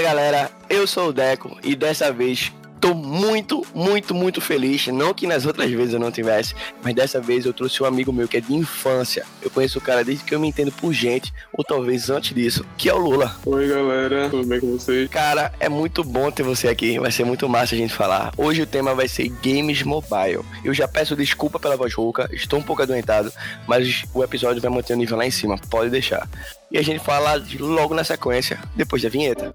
Fala galera, eu sou o Deco e dessa vez tô muito, muito, muito feliz. Não que nas outras vezes eu não tivesse, mas dessa vez eu trouxe um amigo meu que é de infância. Eu conheço o cara desde que eu me entendo por gente, ou talvez antes disso, que é o Lula. Oi galera, tudo bem com vocês? Cara, é muito bom ter você aqui. Vai ser muito massa a gente falar. Hoje o tema vai ser Games Mobile. Eu já peço desculpa pela voz rouca, estou um pouco adoentado, mas o episódio vai manter o nível lá em cima, pode deixar. E a gente fala logo na sequência, depois da vinheta.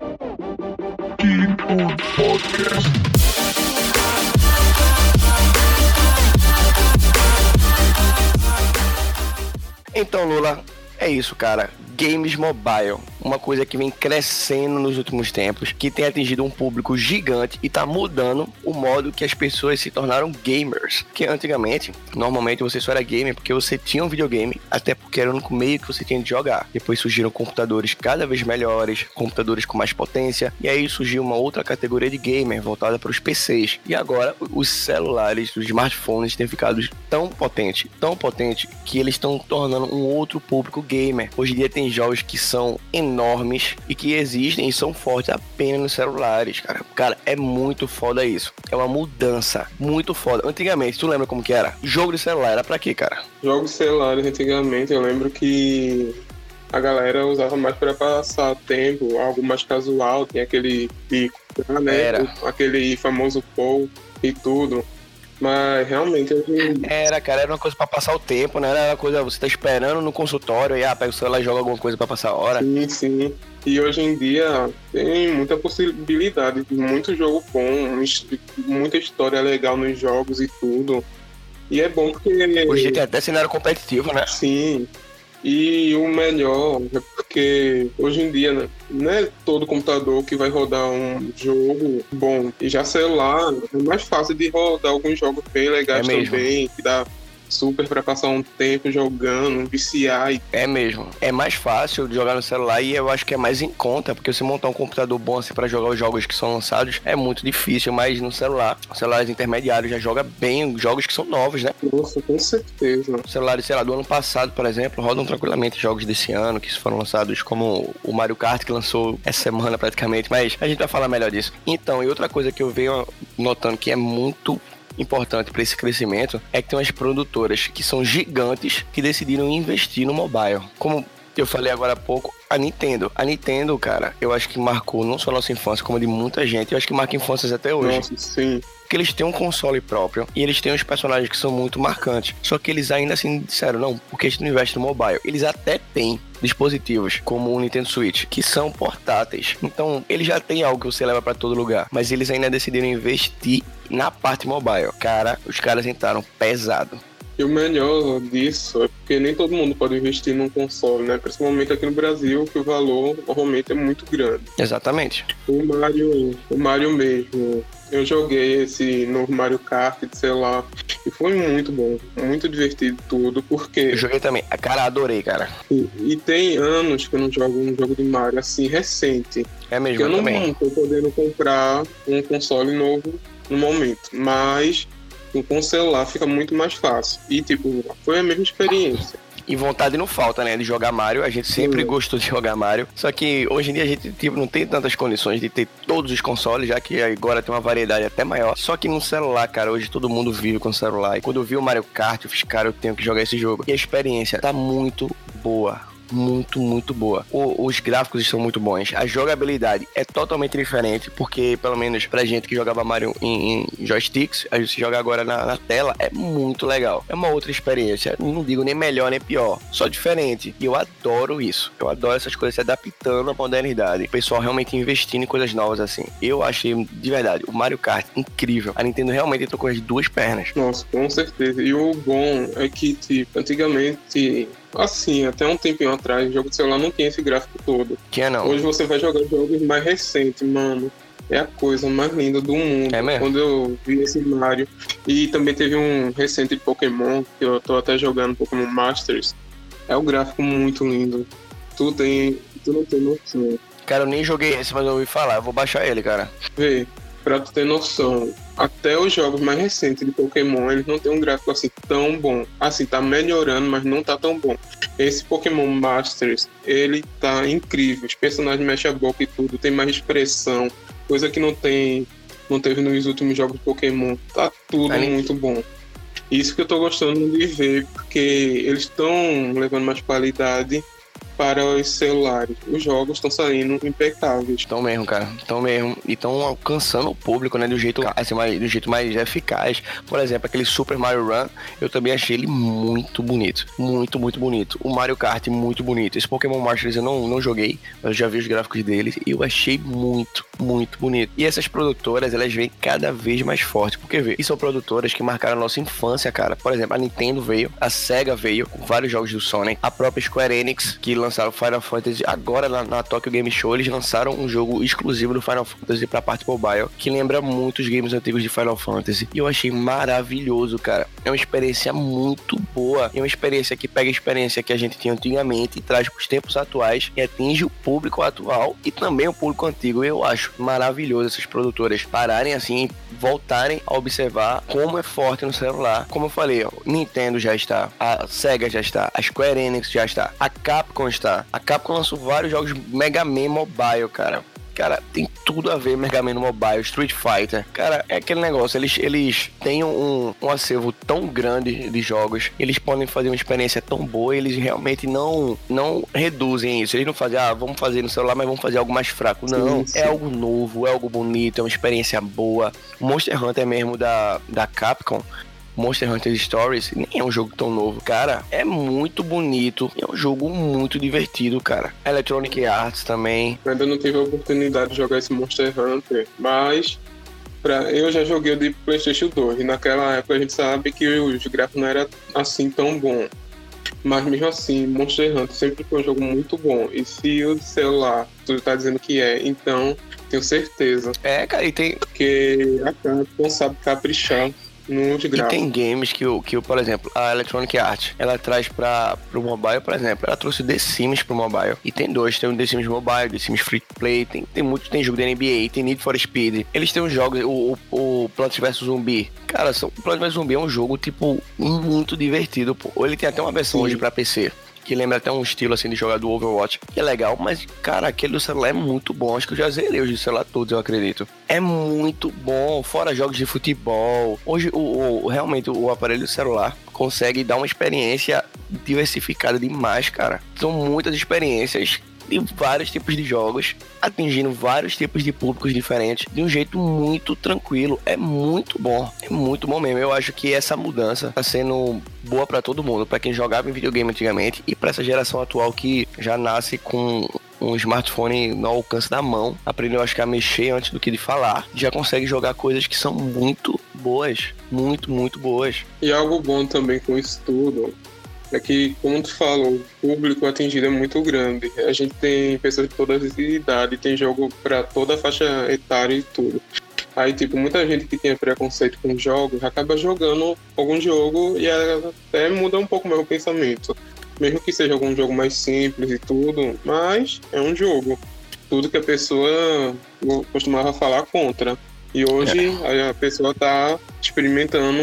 Então, Lula, é isso, cara. Games mobile, uma coisa que vem crescendo nos últimos tempos, que tem atingido um público gigante e tá mudando o modo que as pessoas se tornaram gamers. Que antigamente, normalmente você só era gamer porque você tinha um videogame, até porque era o único meio que você tinha de jogar. Depois surgiram computadores cada vez melhores, computadores com mais potência, e aí surgiu uma outra categoria de gamer voltada para os PCs. E agora os celulares, os smartphones têm ficado tão potente, tão potente que eles estão tornando um outro público gamer. Hoje em dia tem jogos que são enormes e que existem e são fortes apenas nos celulares, cara. Cara, é muito foda isso. É uma mudança muito foda. Antigamente, tu lembra como que era? Jogo de celular era pra quê, cara? Jogos de celulares, antigamente, eu lembro que a galera usava mais para passar tempo, algo mais casual, tem aquele pico, né? Era. Aquele famoso Pou e tudo. Mas realmente eu... Era, cara, era uma coisa pra passar o tempo, né? Era uma coisa, você tá esperando no consultório e ah, pega o celular e joga alguma coisa pra passar a hora. Sim, sim. E hoje em dia tem muita possibilidade, muito jogo bom, muita história legal nos jogos e tudo. E é bom porque. Hoje tem até cenário competitivo, né? Sim. E o melhor é porque hoje em dia né, não é todo computador que vai rodar um jogo bom. E já celular é mais fácil de rodar alguns jogos bem legais é também, que dá super para passar um tempo jogando, viciar. E... É mesmo. É mais fácil de jogar no celular e eu acho que é mais em conta, porque se montar um computador bom assim para jogar os jogos que são lançados é muito difícil, mas no celular, celulares intermediários já joga bem jogos que são novos, né? Nossa, com certeza. Celulares, sei lá, do ano passado, por exemplo, rodam tranquilamente jogos desse ano que foram lançados como o Mario Kart que lançou essa semana praticamente, mas a gente vai falar melhor disso. Então, e outra coisa que eu venho notando que é muito importante para esse crescimento é que tem umas produtoras que são gigantes que decidiram investir no mobile. Como eu falei agora há pouco, a Nintendo. A Nintendo, cara, eu acho que marcou não só a nossa infância, como a de muita gente. Eu acho que marca infâncias até hoje. Nossa, sim. Porque eles têm um console próprio e eles têm uns personagens que são muito marcantes. Só que eles ainda assim disseram, não, porque a gente não investe no mobile. Eles até têm dispositivos como o Nintendo Switch, que são portáteis. Então, eles já têm algo que você leva para todo lugar, mas eles ainda decidiram investir na parte mobile. Cara, os caras entraram pesado. E o melhor disso é porque nem todo mundo pode investir num console, né? Principalmente aqui no Brasil, que o valor normalmente é muito grande. Exatamente. O Mario, o Mario mesmo. Eu joguei esse novo Mario Kart de celular e foi muito bom, muito divertido tudo, porque. Eu joguei também, cara adorei, cara. E, e, tem anos que eu não jogo um jogo de Mario assim recente. É mesmo, eu, eu não também. tô podendo comprar um console novo no momento, mas com o celular fica muito mais fácil. E, tipo, foi a mesma experiência. E vontade não falta, né? De jogar Mario. A gente sempre Sim. gostou de jogar Mario. Só que hoje em dia a gente tipo, não tem tantas condições de ter todos os consoles, já que agora tem uma variedade até maior. Só que no celular, cara, hoje todo mundo vive com celular. E quando eu vi o Mario Kart, eu fiz, cara, eu tenho que jogar esse jogo. E a experiência tá muito boa muito, muito boa. O, os gráficos estão muito bons. A jogabilidade é totalmente diferente, porque, pelo menos pra gente que jogava Mario em, em joysticks, a gente joga agora na, na, tela, é muito legal. É uma outra experiência. Não digo nem melhor nem pior, só diferente. E eu adoro isso. Eu adoro essas coisas se adaptando à modernidade. O pessoal realmente investindo em coisas novas assim. Eu achei, de verdade, o Mario Kart incrível. A Nintendo realmente com as duas pernas. Nossa, com certeza. E o bom é que, tipo, antigamente assim, até um tempinho atrás, o jogo de celular não tinha esse gráfico todo. Tinha não. Hoje você vai jogar jogos mais recentes, mano. É a coisa mais linda do mundo. É mesmo? Quando eu vi esse Mario. E também teve um recente Pokémon, que eu tô até jogando Pokémon Masters. É o gráfico muito lindo. Tu tem. Tu não tem noção. Cara, eu nem joguei esse, mas eu ouvi falar. Eu vou baixar ele, cara. Vê. Pra tu ter noção, até os jogos mais recentes de Pokémon, eles não tem um gráfico assim tão bom. Assim, tá melhorando, mas não tá tão bom. Esse Pokémon Masters, ele tá incrível. Os personagens mexem a boca e tudo, tem mais expressão, coisa que não tem, não teve nos últimos jogos de Pokémon. Tá tudo Aí... muito bom. Isso que eu tô gostando de ver, porque eles estão levando mais qualidade para os celulares. Os jogos estão saindo impecáveis. Estão mesmo, cara. Estão mesmo. E estão alcançando o público, né? Do jeito, assim, mais, do jeito mais eficaz. Por exemplo, aquele Super Mario Run, eu também achei ele muito bonito. Muito, muito bonito. O Mario Kart, muito bonito. Esse Pokémon Masters eu não, não joguei, mas eu já vi os gráficos deles e eu achei muito, muito bonito. E essas produtoras, elas vêm cada vez mais fortes. Porque vê, e são produtoras que marcaram a nossa infância, cara. Por exemplo, a Nintendo veio, a Sega veio com vários jogos do Sonic, a própria Square Enix, que lançaram Final Fantasy agora na, na Tokyo Game Show, eles lançaram um jogo exclusivo do Final Fantasy pra parte mobile, que lembra muito os games antigos de Final Fantasy. E eu achei maravilhoso, cara. É uma experiência muito boa. É uma experiência que pega a experiência que a gente tinha antigamente e traz pros tempos atuais e atinge o público atual e também o público antigo. Eu acho maravilhoso essas produtoras pararem assim, voltarem a observar como é forte no celular. Como eu falei, ó, Nintendo já está, a Sega já está, a Square Enix já está, a Capcom está. A Capcom lançou vários jogos Mega Man Mobile, cara. Cara, tem tudo a ver Mega Man Mobile, Street Fighter. Cara, é aquele negócio, eles, eles têm um, um acervo tão grande de jogos, eles podem fazer uma experiência tão boa, eles realmente não, não reduzem isso. Eles não fazem, ah, vamos fazer no celular, mas vamos fazer algo mais fraco. Não, sim, sim. é algo novo, é algo bonito, é uma experiência boa. Monster Hunter mesmo da, da Capcom, Monster Hunter Stories nem é um jogo tão novo. Cara, é muito bonito. É um jogo muito divertido, cara. Electronic Arts também. Ainda não tive a oportunidade de jogar esse Monster Hunter, mas pra... eu já joguei o de PlayStation 2. E naquela época a gente sabe que os gráficos não eram assim tão bom. Mas mesmo assim, Monster Hunter sempre foi um jogo muito bom. E se o celular, tu tá dizendo que é, então tenho certeza. É, cara, e tem. Porque a Capcom sabe caprichar E tem games que, que por exemplo, a Electronic Arts, ela traz para o mobile, por exemplo, ela trouxe The Sims pro mobile. E tem dois, tem o The Sims Mobile, The Sims Free Play, tem, tem muito, tem jogo da NBA, tem Need for Speed. Eles têm uns jogos, o, o, o Plants vs Zumbi. Cara, são, o Plants vs Zumbi é um jogo, tipo, muito divertido, pô. Ele tem até uma versão Sim. hoje para PC que lembra até um estilo assim de jogar do Overwatch, que é legal, mas cara, aquele do celular é muito bom. Acho que eu já zerei os de celular todos, eu acredito. É muito bom, fora jogos de futebol. Hoje, o, o realmente, o aparelho celular consegue dar uma experiência diversificada demais, cara. São muitas experiências de vários tipos de jogos, atingindo vários tipos de públicos diferentes de um jeito muito tranquilo. É muito bom, é muito bom mesmo. Eu acho que essa mudança tá sendo boa para todo mundo, para quem jogava em videogame antigamente e para essa geração atual que já nasce com um smartphone no alcance da mão, aprendeu acho que a mexer antes do que de falar, já consegue jogar coisas que são muito boas, muito, muito boas. E algo bom também com isso tudo é que, como tu falou, o público atingido é muito grande. A gente tem pessoas de todas as idades, tem jogo para toda a faixa etária e tudo. Aí, tipo, muita gente que tinha preconceito com jogos acaba jogando algum jogo e até muda um pouco mais o pensamento. Mesmo que seja algum jogo mais simples e tudo, mas é um jogo. Tudo que a pessoa costumava falar contra. E hoje é. a pessoa tá experimentando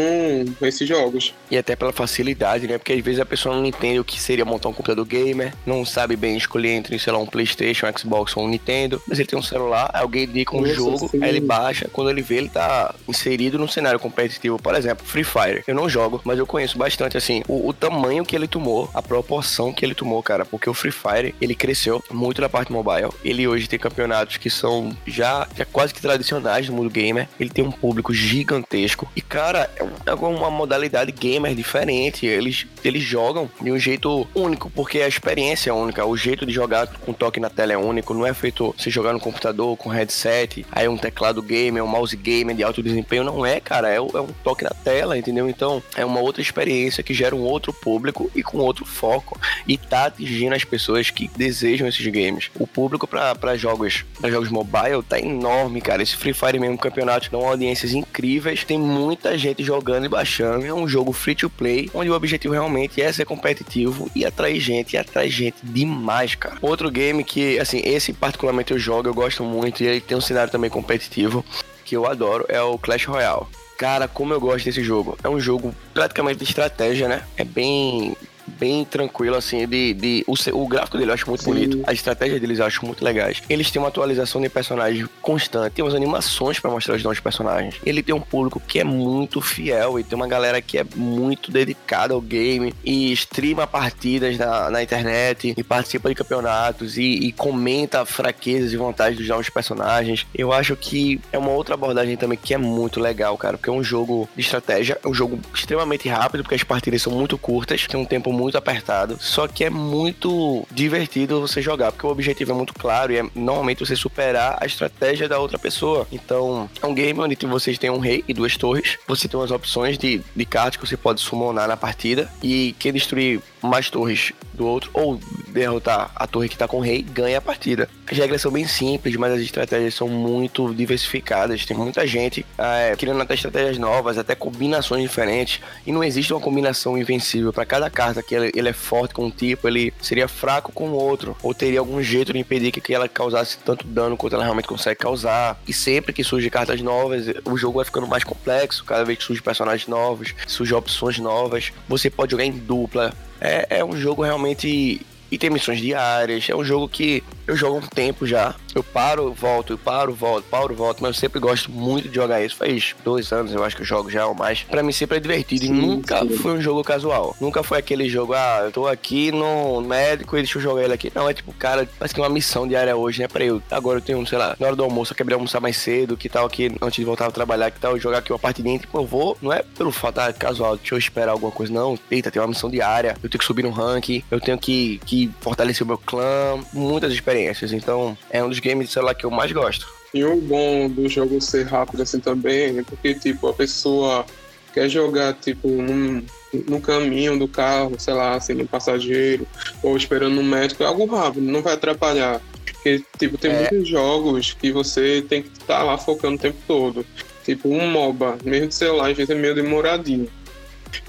esses jogos. E até pela facilidade, né? Porque às vezes a pessoa não entende o que seria montar um computador gamer, não sabe bem escolher entre, sei lá, um PlayStation, um Xbox ou um Nintendo, mas ele tem um celular, alguém indica um jogo, sim. aí ele baixa, quando ele vê, ele tá inserido no cenário competitivo. Por exemplo, Free Fire. Eu não jogo, mas eu conheço bastante, assim, o, o tamanho que ele tomou, a proporção que ele tomou, cara, porque o Free Fire, ele cresceu muito na parte mobile. Ele hoje tem campeonatos que são já, já quase que tradicionais no mundo gamer. Ele tem um público gigantesco. E, cara, é uma modalidade gamer diferente. Eles, eles jogam de um jeito único, porque a experiência é única. O jeito de jogar com toque na tela é único. Não é feito se jogar no computador com headset, aí um teclado gamer, um mouse gamer de alto desempenho. Não é, cara. É, é um toque na tela, entendeu? Então, é uma outra experiência que gera um outro público e com outro foco. E tá atingindo as pessoas que desejam esses games. O público para jogos, pra jogos mobile tá enorme, cara. Esse Free Fire mesmo, campeonato, dão audiências incríveis. Tem muita gente jogando e baixando. É um jogo free to play, onde o objetivo realmente é ser competitivo e atrair gente, e atrai gente demais, cara. Outro game que, assim, esse particularmente eu jogo, eu gosto muito, e ele tem um cenário também competitivo que eu adoro é o Clash Royale. Cara, como eu gosto desse jogo. É um jogo praticamente de estratégia, né? É bem bem tranquilo, assim, de, de o, o gráfico dele eu acho muito Sim. bonito, a estratégia deles eu acho muito legais. Eles têm uma atualização de personagens constante, tem umas animações para mostrar os novos personagens. Ele tem um público que é muito fiel e tem uma galera que é muito dedicada ao game e streama partidas na, na internet e participa de campeonatos e, e comenta fraquezas e vantagens dos novos personagens. Eu acho que é uma outra abordagem também que é muito legal, cara, porque é um jogo de estratégia, é um jogo extremamente rápido, porque as partidas são muito curtas, tem um tempo muito apertado, só que é muito divertido você jogar, porque o objetivo é muito claro e é normalmente você superar a estratégia da outra pessoa. Então, é um game onde vocês têm um rei e duas torres, você tem umas opções de, de cartas que você pode summonar na partida, e quem destruir mais torres do outro, ou derrotar a torre que tá com o rei, ganha a partida. As regras são bem simples, mas as estratégias são muito diversificadas. Tem muita gente é, querendo até estratégias novas, até combinações diferentes, e não existe uma combinação invencível. Para cada carta que ele, ele, é forte com um tipo, ele seria fraco com o outro, ou teria algum jeito de impedir que, que ela causasse tanto dano quanto ela realmente consegue causar. E sempre que surgem cartas novas, o jogo vai ficando mais complexo, cada vez que surgem personagens novos, surgem opções novas. Você pode jogar em dupla, é, é um jogo realmente. E tem missões diárias. É um jogo que eu jogo um tempo já. Eu paro, volto, eu paro, volto, paro, volto, mas eu sempre gosto muito de jogar isso. Faz dois anos eu acho que eu jogo já ou mais. Pra mim sempre é divertido sim, e nunca sim. foi um jogo casual. Nunca foi aquele jogo, ah, eu tô aqui no médico e deixa eu jogar ele aqui. Não, é tipo, cara, parece que é uma missão diária hoje, né? Pra eu. Agora eu tenho, sei lá, na hora do almoço, eu quebrei almoçar mais cedo, que tal aqui, antes de voltar a trabalhar, que tal jogar aqui uma partidinha. Tipo, eu vou, não é pelo fato, ah, casual, deixa eu esperar alguma coisa, não. Eita, tem uma missão diária, eu tenho que subir no ranking, eu tenho que, que fortalecer o meu clã, muitas experiências. Então, é um dos games de celular que eu mais gosto. E o bom do jogo ser rápido assim também é porque, tipo, a pessoa quer jogar, tipo, num, no caminho do carro, sei lá, assim, no passageiro, ou esperando no médico, é algo rápido, não vai atrapalhar. Porque, tipo, tem é. muitos jogos que você tem que estar tá lá focando o tempo todo. Tipo, um MOBA, mesmo de celular, às vezes é meio demoradinho.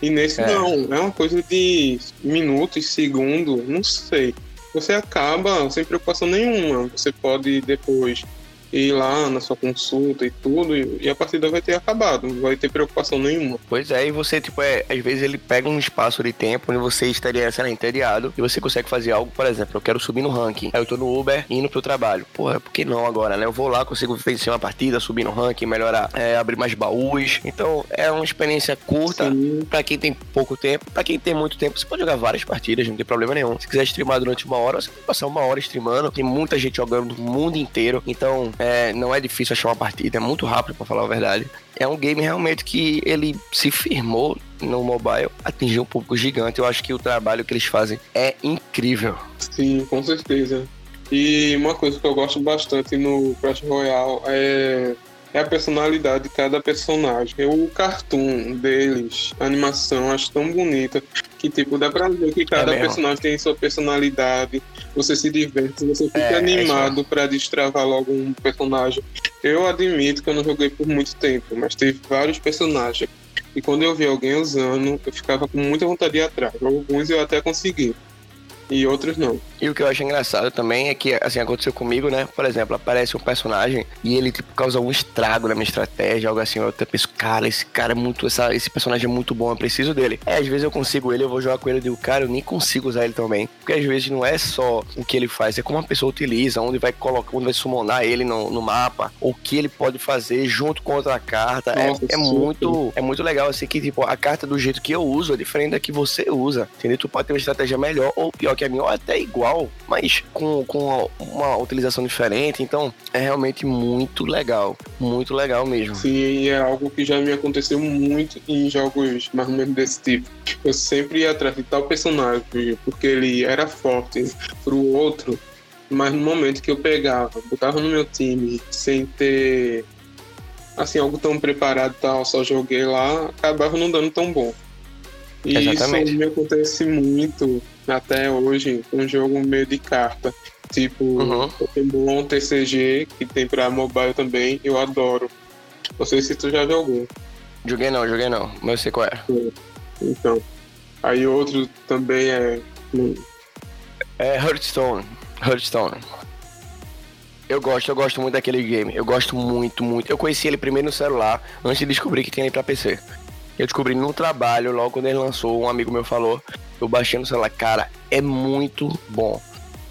E nesse é. não, é uma coisa de minutos, segundo, não sei você acaba sem preocupação nenhuma. Você pode depois ir lá na sua consulta e tudo, e a partida vai ter acabado, não vai ter preocupação nenhuma. Pois é, e você, tipo, é, às vezes ele pega um espaço de tempo onde você estaria, sei lá, entediado, e você consegue fazer algo, por exemplo, eu quero subir no ranking, aí eu tô no Uber indo pro trabalho. Porra, por que não agora, né? Eu vou lá, consigo vencer uma partida, subir no ranking, melhorar, é, abrir mais baús. Então, é uma experiência curta para quem tem pouco tempo. para quem tem muito tempo, você pode jogar várias partidas, não tem problema nenhum. Se quiser streamar durante uma hora, você pode passar uma hora streamando. Tem muita gente jogando do mundo inteiro. Então, é, não é difícil achar uma partida, é muito rápido para falar a verdade. É um game realmente que ele se firmou no mobile, atingiu um público gigante. Eu acho que o trabalho que eles fazem é incrível. Sim, com certeza. E uma coisa que eu gosto bastante no Clash Royale é é a personalidade de cada personagem. O cartoon deles, a animação, acho tão bonita que, tipo, dá pra ver que cada é personagem tem sua personalidade. Você se diverte, você fica é, animado é para destravar logo um personagem. Eu admito que eu não joguei por muito tempo, mas teve vários personagens. E quando eu vi alguém usando, eu ficava com muita vontade de ir atrás. Alguns eu até consegui e outros não. E o que eu acho engraçado também é que, assim, aconteceu comigo, né? Por exemplo, aparece um personagem e ele, tipo, causa algum estrago na minha estratégia, algo assim. Eu até penso, cara, esse cara é muito. Essa, esse personagem é muito bom, eu preciso dele. É, às vezes eu consigo ele, eu vou jogar com ele e digo, cara, eu nem consigo usar ele também. Porque às vezes não é só o que ele faz, é como a pessoa utiliza, onde vai colocar, onde vai summonar ele no, no mapa, o que ele pode fazer junto com outra carta. É, Nossa, é, é muito. É muito legal, assim, que, tipo, a carta do jeito que eu uso é diferente da que você usa. Entendeu? Tu pode ter uma estratégia melhor ou pior que a minha, ou até igual, mas com, com uma utilização diferente. Então, é realmente muito legal. Muito legal mesmo. Sim, é algo que já me aconteceu muito em jogos mais ou menos desse tipo. Eu sempre ia atrás de tal personagem, porque ele era forte pro outro, mas no momento que eu pegava, botava no meu time sem ter assim algo tão preparado tal, só joguei lá, acabava não dando tão bom. E Exatamente. isso me acontece muito até hoje um jogo meio de carta. Tipo uhum. Pokémon TCG, que tem pra mobile também, eu adoro. Não sei se tu já jogou. Joguei não, joguei não, mas eu sei qual é. Então. Aí outro também é. É Hearthstone. Hearthstone. Eu gosto, eu gosto muito daquele game. Eu gosto muito, muito. Eu conheci ele primeiro no celular, antes de descobrir que tinha ele pra PC. Eu descobri no trabalho, logo quando ele lançou, um amigo meu falou. Eu baixei no celular. Cara, é muito bom.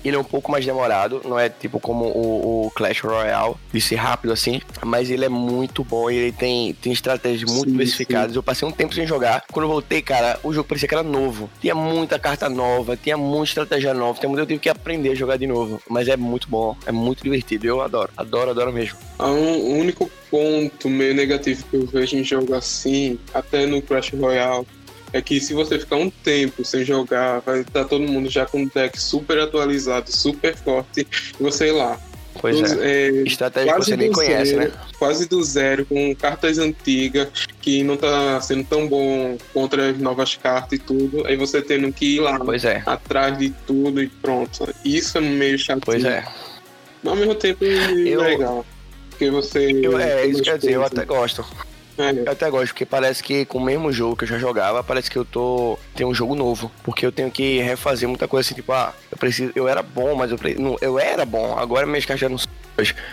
Ele é um pouco mais demorado, não é tipo como o, o, Clash Royale, de ser rápido assim, mas ele é muito bom e ele tem, tem estratégias muito sim, diversificadas. Sim. Eu passei um tempo sem jogar. Quando eu voltei, cara, o jogo parecia que era novo. Tinha muita carta nova, tinha muita estratégia nova, tinha muito eu tive que aprender a jogar de novo. Mas é muito bom, é muito divertido. Eu adoro, adoro, adoro mesmo. Um, o único ponto meio negativo que eu vejo em jogo assim, até no Clash Royale, é que se você ficar um tempo sem jogar, vai estar todo mundo já com um deck super atualizado, super forte, e você lá. Pois dos, é. é. Estratégia que você nem conhece, zero, né? Quase do zero, com cartas antigas, que não tá sendo tão bom contra as novas cartas e tudo. Aí você tendo que ir lá pois é. atrás de tudo e pronto. Isso é meio chato. Pois é. Mas ao mesmo tempo é eu... legal. Porque você. Eu, é, isso quer dizer, eu até gosto. É. Eu até gosto, porque parece que com o mesmo jogo que eu já jogava, parece que eu tô. Tem um jogo novo. Porque eu tenho que refazer muita coisa assim, tipo, ah, eu preciso. Eu era bom, mas eu, não, eu era bom. Agora minhas caixas não são.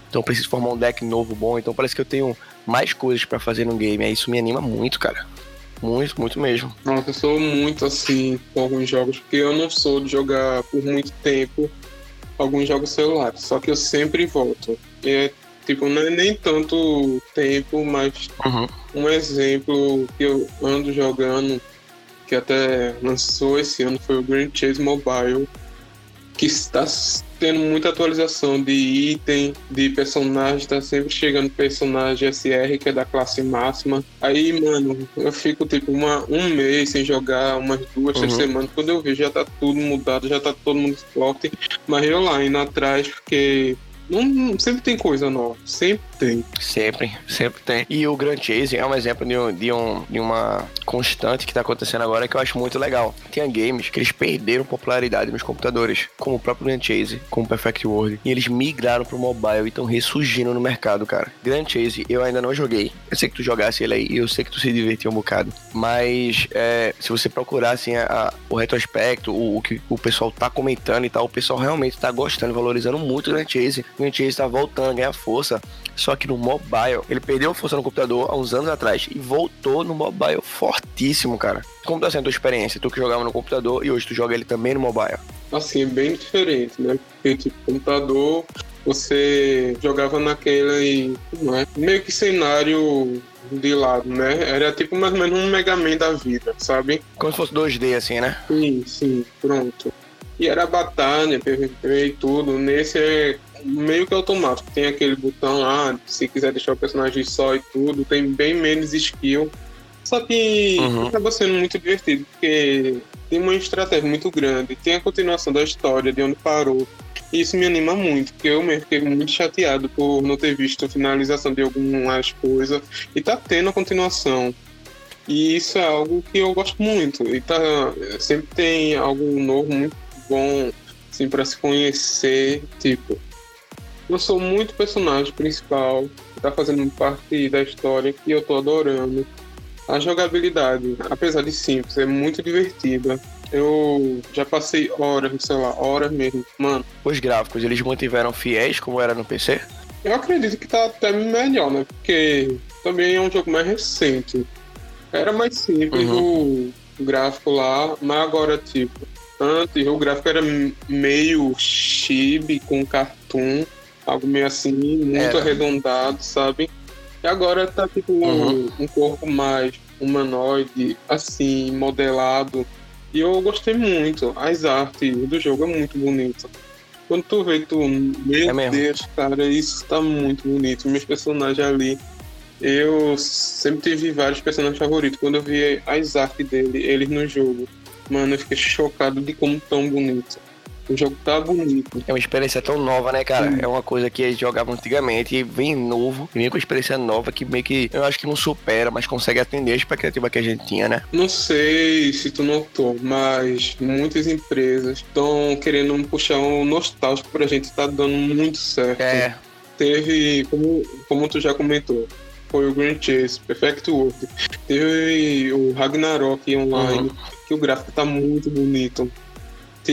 Então eu preciso formar um deck novo bom. Então parece que eu tenho mais coisas para fazer no game. Aí isso me anima muito, cara. Muito, muito mesmo. Nossa, eu sou muito assim com alguns jogos, porque eu não sou de jogar por muito tempo alguns jogos celulares. Só que eu sempre volto. E é Tipo, não é nem tanto tempo, mas uhum. um exemplo que eu ando jogando, que até lançou esse ano, foi o Grand Chase Mobile, que está tendo muita atualização de item, de personagem, tá sempre chegando personagem SR, que é da classe máxima. Aí, mano, eu fico tipo uma, um mês sem jogar, umas duas, uhum. três semanas. Quando eu vejo, já tá tudo mudado, já tá todo mundo forte. Mas eu lá, indo atrás, porque não, sempre tem coisa nova. Sempre tem. Sempre, sempre tem. E o Grand Chase é um exemplo de, um, de, um, de uma constante que tá acontecendo agora que eu acho muito legal. Tinha games que eles perderam popularidade nos computadores, como o próprio Grand Chase, como o Perfect World. E eles migraram pro mobile e estão ressurgindo no mercado, cara. Grand Chase eu ainda não joguei. Eu sei que tu jogasse ele aí e eu sei que tu se divertiu um bocado. Mas é, se você procurar assim, a, a, o retrospecto, o, o, que o pessoal tá comentando e tal, o pessoal realmente tá gostando, valorizando muito o Grand Chase. O Grand Chase tá voltando a ganhar força. Só que no mobile, ele perdeu força no computador há uns anos atrás e voltou no mobile fortíssimo, cara. Como tá sendo a tua experiência? Tu que jogava no computador e hoje tu joga ele também no mobile? Assim, bem diferente, né? Porque, tipo, computador, você jogava naquele, é? Meio que cenário de lado, né? Era tipo mais ou menos um Mega Man da vida, sabe? Como se fosse 2D, assim, né? Sim, sim, pronto. E era batalha, PVP e tudo. Nesse é meio que automático. Tem aquele botão lá, se quiser deixar o personagem só e tudo, tem bem menos skill. Só que uhum. acaba sendo muito divertido, porque tem uma estratégia muito grande, tem a continuação da história, de onde parou. E isso me anima muito, porque eu mesmo fiquei muito chateado por não ter visto a finalização de algumas coisas. E tá tendo a continuação. E isso é algo que eu gosto muito. E tá, sempre tem algo novo, muito bom, assim, para se conhecer. Tipo, eu sou muito personagem principal, que tá fazendo parte da história e eu tô adorando. A jogabilidade, apesar de simples, é muito divertida. Eu já passei horas, sei lá, horas mesmo. Mano. Os gráficos, eles mantiveram fiéis como era no PC? Eu acredito que tá até melhor, né? Porque também é um jogo mais recente. Era mais simples uhum. o gráfico lá, mas agora, tipo, antes o gráfico era meio chibi com cartoon algo meio assim, muito Era. arredondado, sabe? E agora tá tipo uhum. um, um corpo mais humanoide, assim, modelado. E eu gostei muito. As artes do jogo é muito bonita. Quando tu vê, tu. Meu é Deus, cara, isso tá muito bonito. Meus personagens ali. Eu sempre tive vários personagens favoritos. Quando eu vi as artes dele, eles no jogo, mano, eu fiquei chocado de como tão bonito. O jogo tá bonito. É uma experiência tão nova, né, cara? Sim. É uma coisa que eles jogavam antigamente e vem novo, e vem com experiência nova que meio que eu acho que não supera, mas consegue atender a expectativa que a gente tinha, né? Não sei se tu notou, mas muitas empresas estão querendo puxar um nostálgico pra gente, tá dando muito certo. É. Teve, como, como tu já comentou, foi o Grand Chase, Perfect World. Teve o Ragnarok online, uhum. que o gráfico tá muito bonito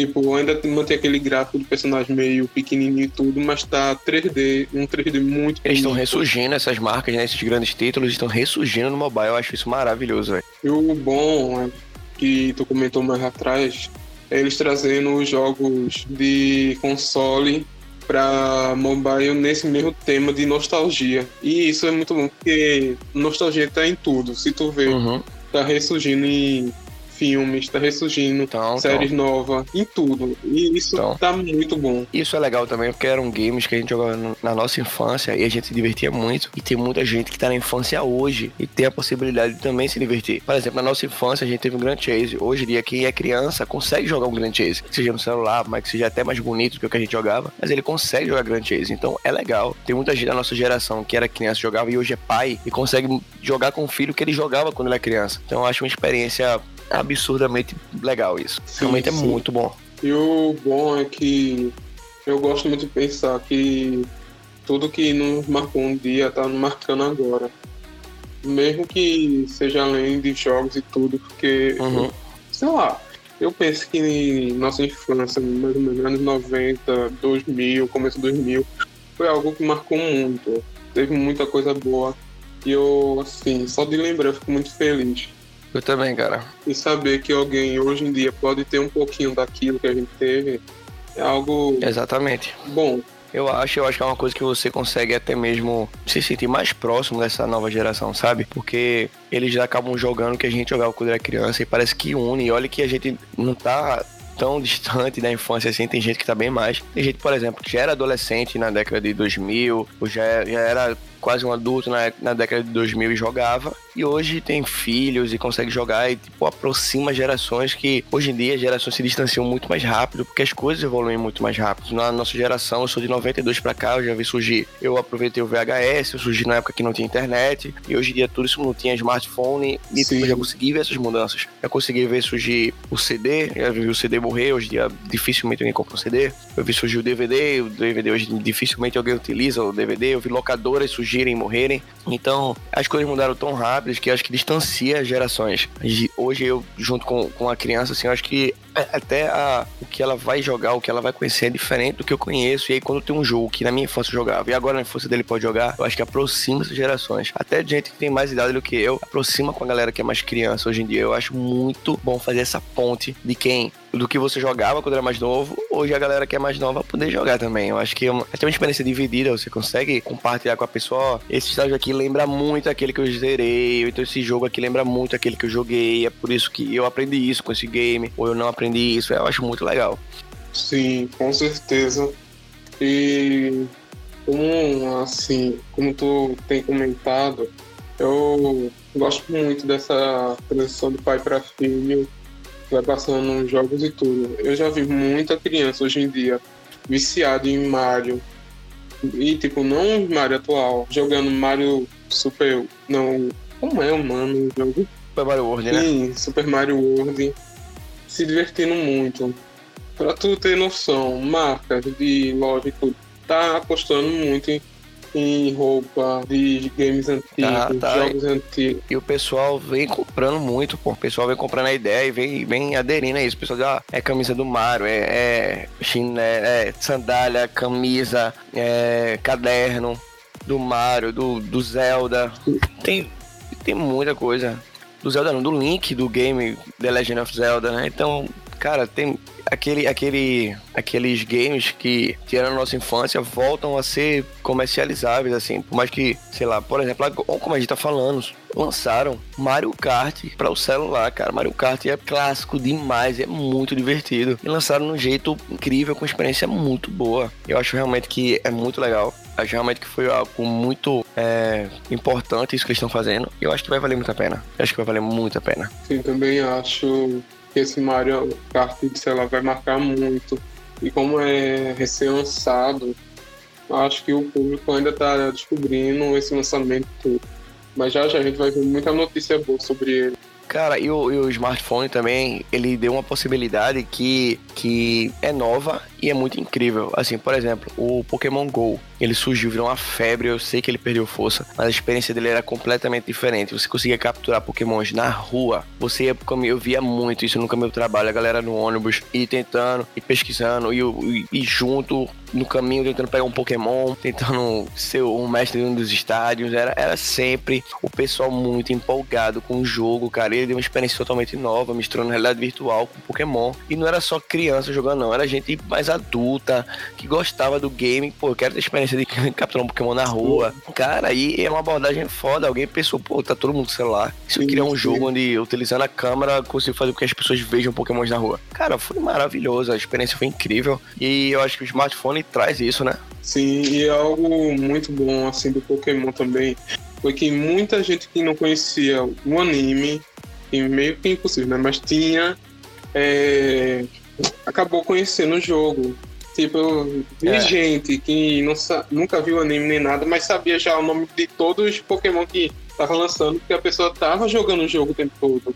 Tipo, ainda mantém aquele gráfico do personagem meio pequenininho e tudo, mas tá 3D, um 3D muito Eles estão ressurgindo, essas marcas, né? Esses grandes títulos estão ressurgindo no mobile. Eu acho isso maravilhoso, velho. E o bom é que tu comentou mais atrás, é eles trazendo os jogos de console para mobile nesse mesmo tema de nostalgia. E isso é muito bom, porque nostalgia tá em tudo. Se tu vê, Uhum. tá ressurgindo em filmes, tá ressurgindo Então, séries então, novas, em tudo. E isso Então. tá muito bom. Isso é legal também, porque eram games que a gente jogava no- na nossa infância e a gente se divertia muito. E tem muita gente que tá na infância hoje e tem a possibilidade de também se divertir. Por exemplo, na nossa infância a gente teve um Grand Chase. Hoje em dia, quem é criança consegue jogar um Grand Chase. Que seja no celular, mas que seja até mais bonito do que o que a gente jogava. Mas ele consegue jogar Grand Chase. Então é legal. Tem muita gente da nossa geração que era criança, jogava e hoje é pai e consegue jogar com o filho que ele jogava quando ele era criança. Então eu acho uma experiência absurdamente legal isso. Sim, Realmente é sim. muito bom. E o bom é que eu gosto muito de pensar que tudo que nos marcou um dia tá nos marcando agora. Mesmo que seja além de jogos e tudo, porque, Uhum. sei lá, eu penso que nossa infância, mais ou menos anos 90, 2000, começo 2000, foi algo que marcou muito. Teve muita coisa boa. E eu, assim, só de lembrar, eu fico muito feliz. Eu também, cara. E saber que alguém hoje em dia pode ter um pouquinho daquilo que a gente teve é algo Exatamente. bom. Eu acho, eu acho que é uma coisa que você consegue até mesmo se sentir mais próximo dessa nova geração, sabe? Porque eles já acabam jogando o que a gente jogava quando era criança e parece que une. E olha que a gente não tá tão distante da infância assim, tem gente que tá bem mais. Tem gente, por exemplo, que já era adolescente na década de 2000, ou já, já era quase um adulto na, na década de 2000 e jogava. E hoje tem filhos e consegue jogar e, tipo, aproxima gerações que hoje em dia as gerações se distanciam muito mais rápido, porque as coisas evoluem muito mais rápido. Na nossa geração, eu sou de 92 pra cá, eu já vi surgir. Eu aproveitei o VHS, eu surgi na época que não tinha internet, e hoje em dia tudo isso não tinha smartphone, e Sim. eu já consegui ver essas mudanças. Eu consegui ver surgir o CD, eu vi o CD morrer, hoje em dia dificilmente alguém compra um CD. Eu vi surgir o DVD, o DVD hoje dificilmente alguém utiliza o DVD, eu vi locadoras surgirem e morrerem. Então, as coisas mudaram tão rápidas que acho que distancia as gerações. Hoje eu, junto com, com a criança, assim, acho que até a, o que ela vai jogar, o que ela vai conhecer é diferente do que eu conheço. E aí, quando tem um jogo que na minha infância eu jogava e agora na infância dele pode jogar, eu acho que aproxima essas gerações. Até gente que tem mais idade do que eu, aproxima com a galera que é mais criança hoje em dia. Eu acho muito bom fazer essa ponte de quem do que você jogava quando era mais novo, hoje a galera que é mais nova poder jogar também. Eu acho que é uma, é experiência dividida, você consegue compartilhar com a pessoa, esse estágio aqui lembra muito aquele que eu zerei, então esse jogo aqui lembra muito aquele que eu joguei, é por isso que eu aprendi isso com esse game, ou eu não aprendi isso, eu acho muito legal. Sim, com certeza. E como assim, como tu tem comentado, eu gosto muito dessa transição do pai para filho, vai passando nos jogos e tudo. Eu já vi muita criança hoje em dia viciada em Mario. E tipo, não Mario atual, jogando Mario Super. Não. Como é, o jogo? Super Mario World, né? Sim, Super Mario World. Se divertindo muito. Pra tu ter noção, marcas de tudo, tá apostando muito em, em roupa de games antigos, tá. jogos antigos. E o pessoal vem comprando muito, pô. O pessoal vem comprando a ideia e vem, vem aderindo a isso. O pessoal diz, ah, é camisa do Mario, é, é, chiné, é sandália, camisa, é caderno do Mario, do, do Zelda. Tem, tem muita coisa. Do Zelda não, do Link do game The Legend of Zelda, né? Então, cara, tem aquele, aquele, aqueles games que tiveram nossa infância voltam a ser comercializáveis, assim. Por mais que, sei lá, por exemplo, como a gente tá falando, lançaram Mario Kart para o celular, cara. Mario Kart é clássico demais, é muito divertido. E lançaram de um jeito incrível, com experiência muito boa. Eu acho realmente que é muito legal. Acho realmente que foi algo muito é, importante isso que eles estão fazendo. E eu acho que vai valer muito a pena. Eu acho que vai valer muito a pena. Sim, também acho que esse Mario Kart celular vai marcar muito. E como é recém-lançado, acho que o público ainda está descobrindo esse lançamento. Mas já já a gente vai ver muita notícia boa sobre ele. Cara, e o, e o smartphone também, ele deu uma possibilidade que, que é nova e é muito incrível. Assim, por exemplo, o Pokémon GO, ele surgiu, virou uma febre, eu sei que ele perdeu força, mas a experiência dele era completamente diferente. Você conseguia capturar Pokémons na rua, você ia, eu via muito isso no caminho do trabalho, a galera no ônibus, e tentando, e pesquisando, e, e, e junto no caminho tentando pegar um Pokémon, tentando ser um mestre de um dos estádios. Era, era sempre o pessoal muito empolgado com o jogo, cara. Ele deu uma experiência totalmente nova, misturando realidade virtual com Pokémon. E não era só criança jogando, não. Era gente mais adulta que gostava do game. Pô, eu quero ter experiência de capturar um Pokémon na rua. Cara, aí é uma abordagem foda. Alguém pensou, pô, tá todo mundo no celular. Se eu criar um jogo onde, utilizando a câmera, consigo fazer com que as pessoas vejam Pokémons na rua. Cara, foi maravilhoso. A experiência foi incrível. E eu acho que o smartphone traz isso, né? Sim, e é algo muito bom, assim, do Pokémon também. Foi que muita gente que não conhecia o anime, e meio que impossível, né? Mas tinha. É, acabou conhecendo o jogo. Tipo, eu vi é. gente que não, nunca viu anime nem nada, mas sabia já o nome de todos os Pokémon que tava lançando, porque a pessoa tava jogando o jogo o tempo todo.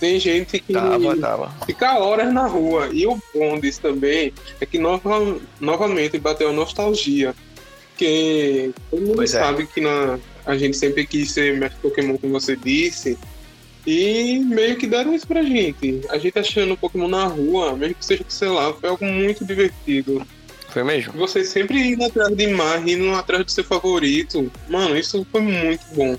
Tem gente que tava, tava. fica horas na rua. E o bom disso também é que nova, novamente bateu a nostalgia. Porque todo mundo pois é. sabe é. que na, a gente sempre quis ser mestre Pokémon, como você disse. E meio que deram isso pra gente. A gente achando Pokémon na rua, mesmo que seja com celular, foi algo muito divertido. Foi mesmo? Você sempre indo atrás de mar, indo atrás do seu favorito. Mano, isso foi muito bom.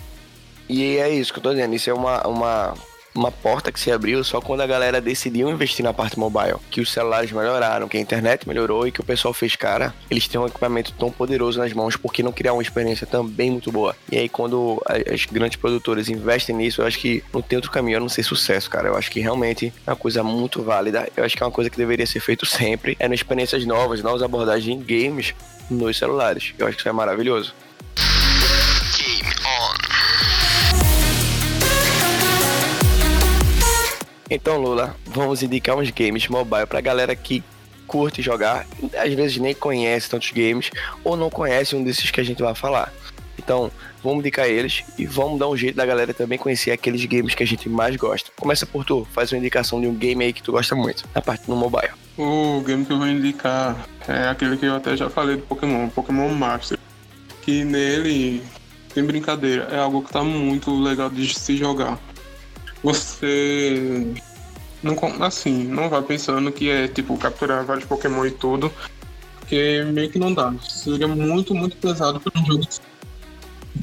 E é isso que eu tô dizendo. Isso é uma, uma uma porta que se abriu só quando a galera decidiu investir na parte mobile. Que os celulares melhoraram, que a internet melhorou e que o pessoal fez, cara, eles têm um equipamento tão poderoso nas mãos, porque não criar uma experiência também muito boa? E aí, quando as grandes produtoras investem nisso, eu acho que não tem outro caminho a não ser sucesso, cara. Eu acho que realmente é uma coisa muito válida. Eu acho que é uma coisa que deveria ser feito sempre. É nas experiências novas, novas abordagens em games nos celulares. Eu acho que isso é maravilhoso. Então, Lula, vamos indicar uns games mobile pra galera que curte jogar, às vezes nem conhece tantos games ou não conhece um desses que a gente vai falar. Então, vamos indicar eles e vamos dar um jeito da galera também conhecer aqueles games que a gente mais gosta. Começa por tu, faz uma indicação de um game aí que tu gosta muito, na parte no mobile. O game que eu vou indicar é aquele que eu até já falei do Pokémon, Pokémon Master. Que nele, tem brincadeira, é algo que tá muito legal de se jogar você não assim, não vai pensando que é tipo capturar vários Pokémon e tudo, porque meio que não dá. Seria muito, muito pesado para um jogo.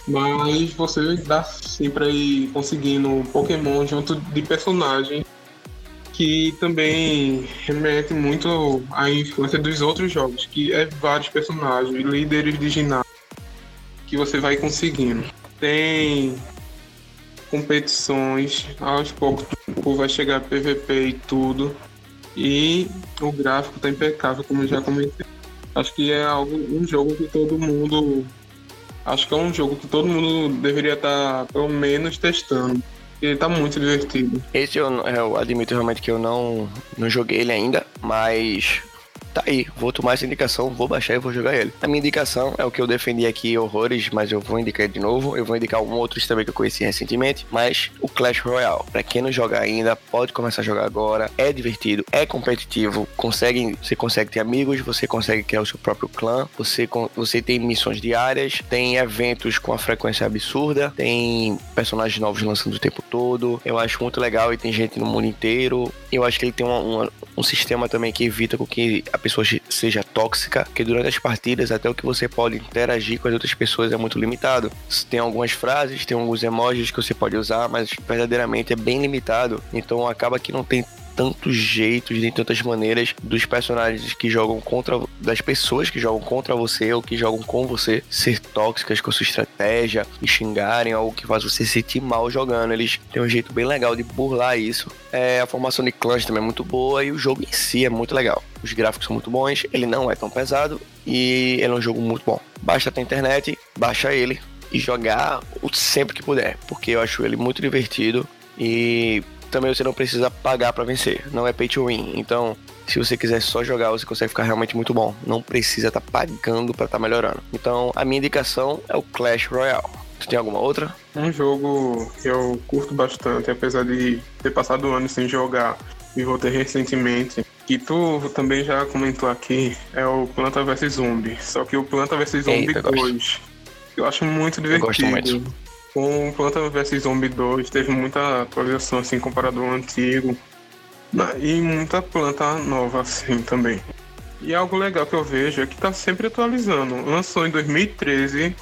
Mas você dá sempre ir conseguindo Pokémon junto de personagens que também remete muito à influência dos outros jogos, que é vários personagens, líderes de ginásio que você vai conseguindo. Tem competições, aos poucos vai chegar PVP e tudo. E o gráfico tá impecável, como já comentei. Acho que é algo, um jogo que todo mundo. Acho que é um jogo que todo mundo deveria estar, tá, pelo menos, testando. Ele tá muito divertido. Esse eu, eu admito realmente que eu não, não joguei ele ainda, mas tá aí, vou tomar essa indicação, vou baixar e vou jogar ele. A minha indicação é o que eu defendi aqui, horrores, mas eu vou indicar de novo. Eu vou indicar um outro também que eu conheci recentemente, mas o Clash Royale. Pra quem não joga ainda, pode começar a jogar agora. É divertido, é competitivo, consegue, você consegue ter amigos, você consegue criar o seu próprio clã, você, você tem missões diárias, tem eventos com a frequência absurda, tem personagens novos lançando o tempo todo. Eu acho muito legal e tem gente no mundo inteiro. Eu acho que ele tem uma, uma, um sistema também que evita com que a pessoa seja tóxica, que durante as partidas até o que você pode interagir com as outras pessoas é muito limitado. Tem algumas frases, tem alguns emojis que você pode usar, mas verdadeiramente é bem limitado. Então acaba que não tem tantos jeitos, nem tantas maneiras dos personagens que jogam contra. das pessoas que jogam contra você ou que jogam com você ser tóxicas com a sua estratégia e xingarem algo que faz você se sentir mal jogando. Eles têm um jeito bem legal de burlar isso. É, a formação de clãs também é muito boa e o jogo em si é muito legal. Os gráficos são muito bons, ele não é tão pesado e ele é um jogo muito bom. Basta ter internet, baixa ele e jogar sempre que puder, porque eu acho ele muito divertido e também você não precisa pagar para vencer. Não é pay to win. Então, se você quiser só jogar, você consegue ficar realmente muito bom. Não precisa estar tá pagando para estar tá melhorando. Então, a minha indicação é o Clash Royale. Tu tem alguma outra? Um jogo que eu curto bastante, apesar de ter passado anos sem jogar e voltei recentemente, que tu também já comentou aqui é o Planta vs Zombie. Só que o Planta vs Zombie Eita, 2, eu acho muito divertido. Eu gosto muito. Com Planta vs Zombie 2 teve muita atualização assim comparado ao antigo. E muita planta nova assim também. E algo legal que eu vejo é que tá sempre atualizando. Lançou em 2013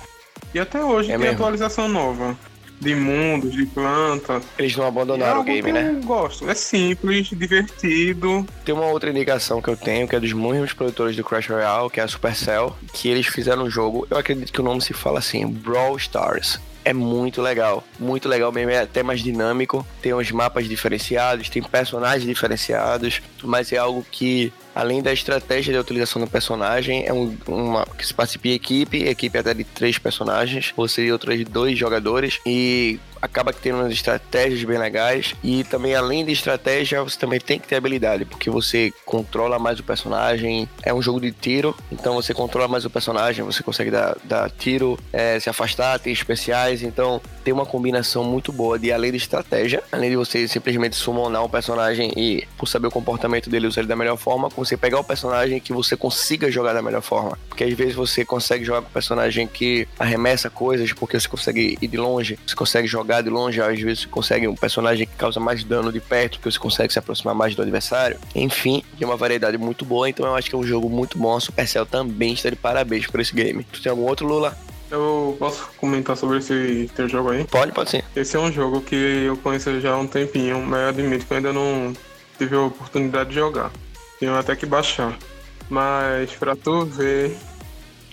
e até hoje é tem mesmo. atualização nova de mundos, de plantas. Eles não abandonaram é o game, né? Eu gosto. É simples, divertido. Tem uma outra indicação que eu tenho, que é dos mesmos produtores do Crash Royale, que é a Supercell, que eles fizeram um jogo, eu acredito que o nome se fala assim, Brawl Stars é muito legal. Muito legal mesmo, é até mais dinâmico. Tem uns mapas diferenciados, tem personagens diferenciados, mas é algo que além da estratégia de utilização do personagem, é um, uma que se participa em equipe, equipe até de três personagens, você e outros dois jogadores, e acaba que tem umas estratégias bem legais. E também, além de estratégia, você também tem que ter habilidade, porque você controla mais o personagem. É um jogo de tiro, então você controla mais o personagem, você consegue dar, dar tiro, é, se afastar, tem especiais. Então, tem uma combinação muito boa de além de estratégia, além de você simplesmente summonar um personagem e, por saber o comportamento dele, usar ele da melhor forma, você pegar o personagem que você consiga jogar da melhor forma. Porque às vezes você consegue jogar com um personagem que arremessa coisas, porque você consegue ir de longe, você consegue jogar de longe, às vezes você consegue um personagem que causa mais dano de perto, porque você consegue se aproximar mais do adversário. Enfim, tem uma variedade muito boa, então eu acho que é um jogo muito bom. A Supercell também está de parabéns por esse game. Tu tem algum outro, Lula? Eu posso comentar sobre esse teu jogo aí? Pode, pode sim. Esse é um jogo que eu conheço já há um tempinho, mas eu admito que eu ainda não tive a oportunidade de jogar. Tenho até que baixar. Mas pra tu ver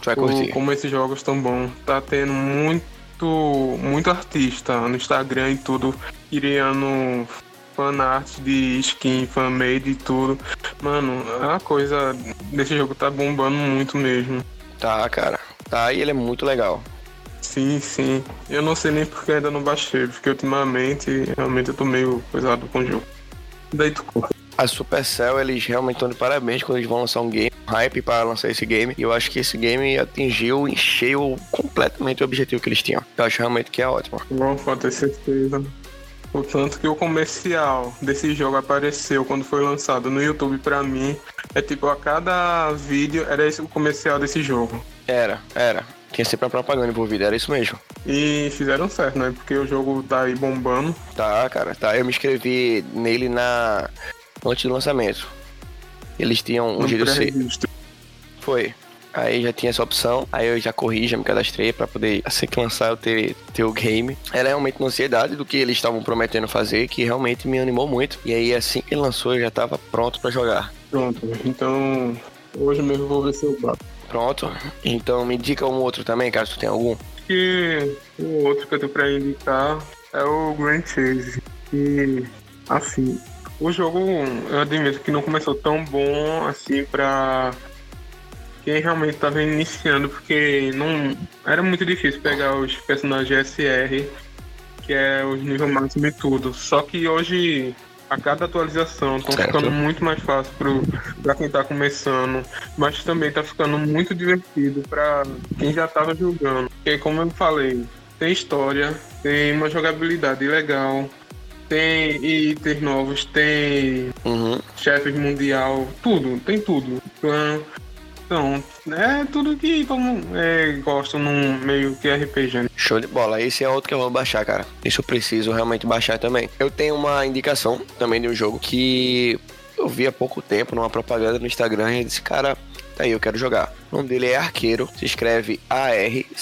o, como esses jogos estão bons, tá tendo muito, muito artista no Instagram e tudo, criando fanart de skin, fanmade e tudo. Mano, a coisa desse jogo tá bombando muito mesmo. Tá, cara. Tá, e ele é muito legal. Sim, sim. Eu não sei nem porque ainda não baixei, porque ultimamente realmente eu tô meio coisado com o jogo. Daí tu a Supercell, eles realmente estão de parabéns quando eles vão lançar um game, um hype para lançar esse game. E eu acho que esse game atingiu, encheu completamente o objetivo que eles tinham. Eu acho realmente que é ótimo. Bom, pode ter certeza. O tanto que o comercial desse jogo apareceu quando foi lançado no YouTube pra mim, é tipo, a cada vídeo era esse o comercial desse jogo. Era, era. Tinha sempre uma propaganda envolvida, era isso mesmo. E fizeram certo, né? Porque o jogo tá aí bombando. Tá, cara, tá. Eu me inscrevi nele na antes do lançamento. Eles tinham um jeito de Foi. Aí já tinha essa opção, aí eu já corri, já me cadastrei para poder, assim que lançar, eu ter, ter o game. Era realmente uma ansiedade do que eles estavam prometendo fazer, que realmente me animou muito. E aí, assim que lançou, eu já tava pronto para jogar. Pronto, então hoje mesmo vou ver se eu bato. Pronto, então me indica um outro também, caso tu tenha algum. Que o outro que eu tenho pra indicar é o Grand Chase. E, assim, o jogo, eu admito que não começou tão bom assim pra quem realmente estava iniciando, porque não era muito difícil pegar os personagens SR, que é os nível máximo e tudo. Só que hoje, a cada atualização, estão ficando muito mais fácil para quem está começando, mas também está ficando muito divertido para quem já estava jogando. Porque, como eu falei, tem história, tem uma jogabilidade legal, tem itens novos, tem uhum. chefes mundial, tudo, tem tudo. Então, é tudo que mundo é, gosta num meio que RPG. Né? Show de bola. Esse é outro que eu vou baixar, cara. Isso eu preciso realmente baixar também. Eu tenho uma indicação também de um jogo que eu vi há pouco tempo numa propaganda no Instagram e disse, cara, Aí eu quero jogar. O nome dele é Arqueiro, se escreve A-R-C-H-E-R-O.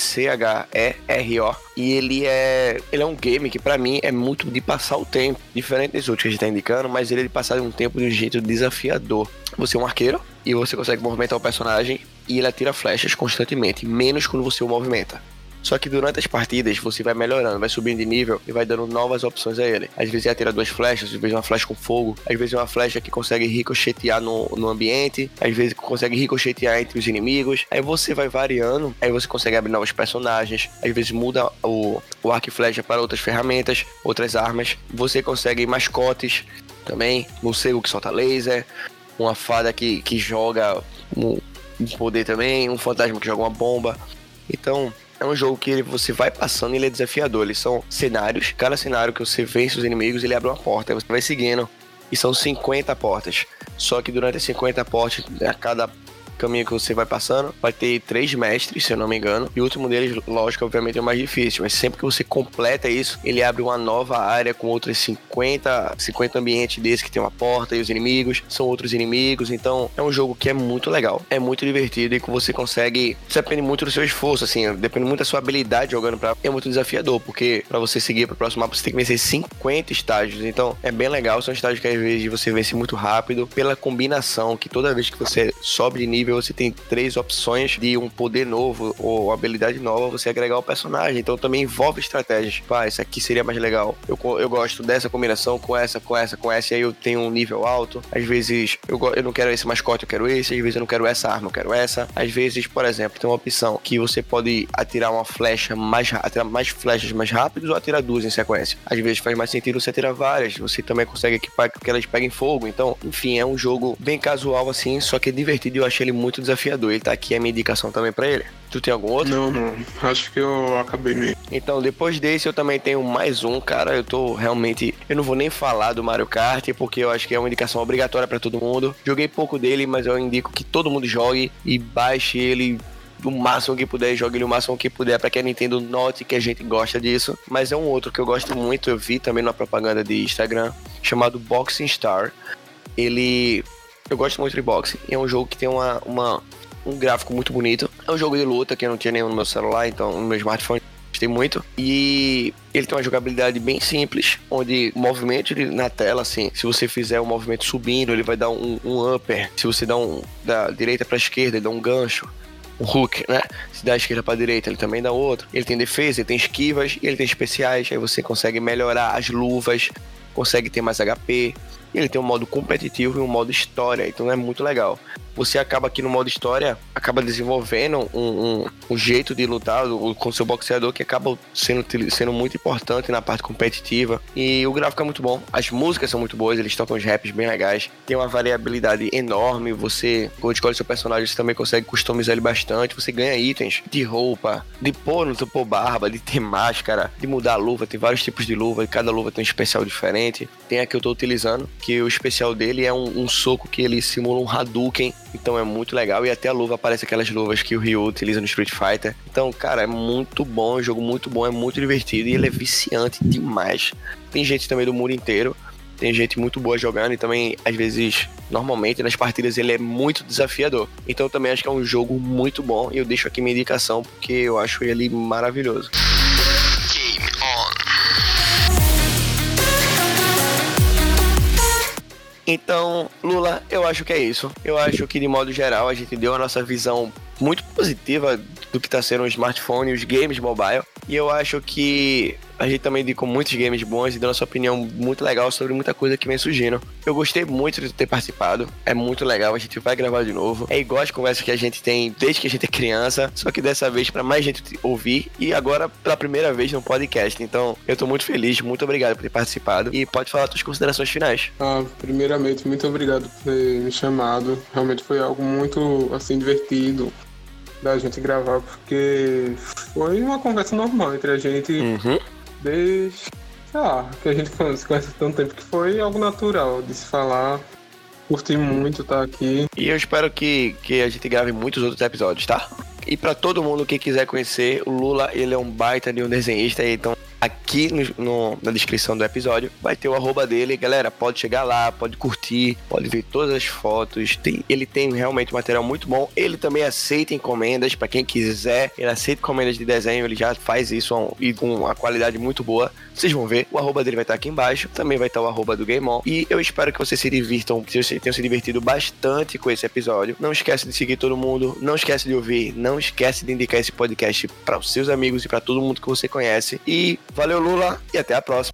E ele é. Ele é um game que para mim é muito de passar o tempo. Diferente dos outros que a gente tá indicando, mas ele é de passar um tempo de um jeito desafiador. Você é um arqueiro e você consegue movimentar o personagem e ele atira flechas constantemente, menos quando você o movimenta. Só que durante as partidas você vai melhorando, vai subindo de nível e vai dando novas opções a ele. Às vezes ele atira duas flechas, às vezes uma flecha com fogo, às vezes uma flecha que consegue ricochetear no, no ambiente, às vezes consegue ricochetear entre os inimigos. Aí você vai variando, aí você consegue abrir novos personagens, às vezes muda o, o arco e flecha para outras ferramentas, outras armas. Você consegue mascotes também, morcego que solta laser, uma fada que, que joga um, um poder também, um fantasma que joga uma bomba. Então, é um jogo que você vai passando e ele é desafiador. Eles são cenários. Cada cenário que você vence os inimigos, ele abre uma porta. Você vai seguindo. E são 50 portas. Só que durante as 50 portes, a cada caminho que você vai passando, vai ter três mestres, se eu não me engano. E o último deles, lógico, obviamente é o mais difícil. Mas sempre que você completa isso, ele abre uma nova área com outros 50, 50 ambientes desses que tem uma porta e os inimigos são outros inimigos. Então é um jogo que é muito legal, é muito divertido e que você consegue. Isso depende muito do seu esforço, assim, depende muito da sua habilidade jogando pra. É muito desafiador, porque para você seguir pro próximo mapa você tem que vencer 50 estágios. Então é bem legal, são estágios que às vezes você vence muito rápido, pela combinação que toda vez que você sobe de nível você tem três opções de um poder novo ou habilidade nova você agregar ao personagem. Então também envolve estratégias. Pá, isso aqui seria mais legal. Eu, eu gosto dessa combinação com essa, com essa, com essa, e aí eu tenho um nível alto. Às vezes eu, eu não quero esse mascote, eu quero esse. Às vezes eu não quero essa arma, eu quero essa. Às vezes, por exemplo, tem uma opção que você pode atirar uma flecha mais atirar mais flechas mais rápidos ou atirar duas em sequência. Às vezes faz mais sentido você atirar várias. Você também consegue equipar que elas peguem fogo. Então, enfim, é um jogo bem casual assim, só que é divertido eu achei ele muito desafiador. Ele tá aqui a minha indicação também para ele. Tu tem algum outro? Não, não. Acho que eu acabei mesmo. Então, depois desse, eu também tenho mais um, cara. Eu tô realmente. Eu não vou nem falar do Mario Kart, porque eu acho que é uma indicação obrigatória para todo mundo. Joguei pouco dele, mas eu indico que todo mundo jogue e baixe ele o máximo que puder, jogue ele o máximo que puder para que a Nintendo note que a gente gosta disso. Mas é um outro que eu gosto muito, eu vi também na propaganda de Instagram, chamado Boxing Star. Ele. Eu gosto muito de boxing. É um jogo que tem uma, uma um gráfico muito bonito. É um jogo de luta que eu não tinha nenhum no meu celular, então no meu smartphone gostei muito. E ele tem uma jogabilidade bem simples, onde o movimento na tela, assim, se você fizer um movimento subindo, ele vai dar um, um upper. Se você dá um da direita para esquerda, ele dá um gancho. Um hook, né? Se dá esquerda para direita, ele também dá outro. Ele tem defesa, ele tem esquivas e ele tem especiais. Aí você consegue melhorar as luvas, consegue ter mais HP. Ele tem um modo competitivo e um modo história, então é muito legal você acaba aqui no modo história, acaba desenvolvendo um, um, um jeito de lutar com seu boxeador que acaba sendo, sendo muito importante na parte competitiva. E o gráfico é muito bom, as músicas são muito boas, eles tocam os raps bem legais, tem uma variabilidade enorme. Você, quando escolhe seu personagem, você também consegue customizar ele bastante. Você ganha itens de roupa, de pôr no pôr barba, de ter máscara, de mudar a luva. Tem vários tipos de luva, e cada luva tem um especial diferente. Tem a que eu tô utilizando, que o especial dele é um, um soco que ele simula um Hadouken então é muito legal. E até a luva aparece aquelas luvas que o Ryu utiliza no Street Fighter. Então, cara, é muito bom, é um jogo muito bom, é muito divertido e ele é viciante demais. Tem gente também do mundo inteiro. Tem gente muito boa jogando e também, às vezes, normalmente nas partidas ele é muito desafiador. Então, também acho que é um jogo muito bom e eu deixo aqui minha indicação porque eu acho ele maravilhoso. Então, Lula, eu acho que é isso. Eu acho que, de modo geral, a gente deu a nossa visão muito positiva do que está sendo o smartphone e os games mobile. E eu acho que a gente também indicou muitos games bons e deu nossa opinião muito legal sobre muita coisa que vem surgindo. Eu gostei muito de ter participado, é muito legal, a gente vai gravar de novo. É igual as conversas que a gente tem desde que a gente é criança, só que dessa vez para mais gente ouvir e agora pela primeira vez no podcast. Então, eu tô muito feliz, muito obrigado por ter participado e pode falar suas considerações finais. Ah, primeiramente, muito obrigado por ter me chamado. Realmente foi algo muito assim divertido da gente gravar, porque foi uma conversa normal entre a gente uhum. desde, sei lá, que a gente se conhece há tanto tempo que foi algo natural de se falar. Curti muito estar aqui. E eu espero que, que a gente grave muitos outros episódios, tá? E para todo mundo que quiser conhecer, o Lula, ele é um baita de um desenhista, então aqui no, no, na descrição do episódio vai ter o arroba dele. Galera, pode chegar lá, pode curtir, pode ver todas as fotos. Tem, ele tem realmente material muito bom. Ele também aceita encomendas para quem quiser. Ele aceita encomendas de desenho, ele já faz isso e com uma qualidade muito boa. Vocês vão ver. O arroba dele vai estar aqui embaixo. Também vai estar o arroba do Game On. E eu espero que vocês se divirtam, que vocês tenham se divertido bastante com esse episódio. Não esquece de seguir todo mundo. Não esquece de ouvir. Não esquece de indicar esse podcast para os seus amigos e para todo mundo que você conhece. E valeu, Lula, e até a próxima.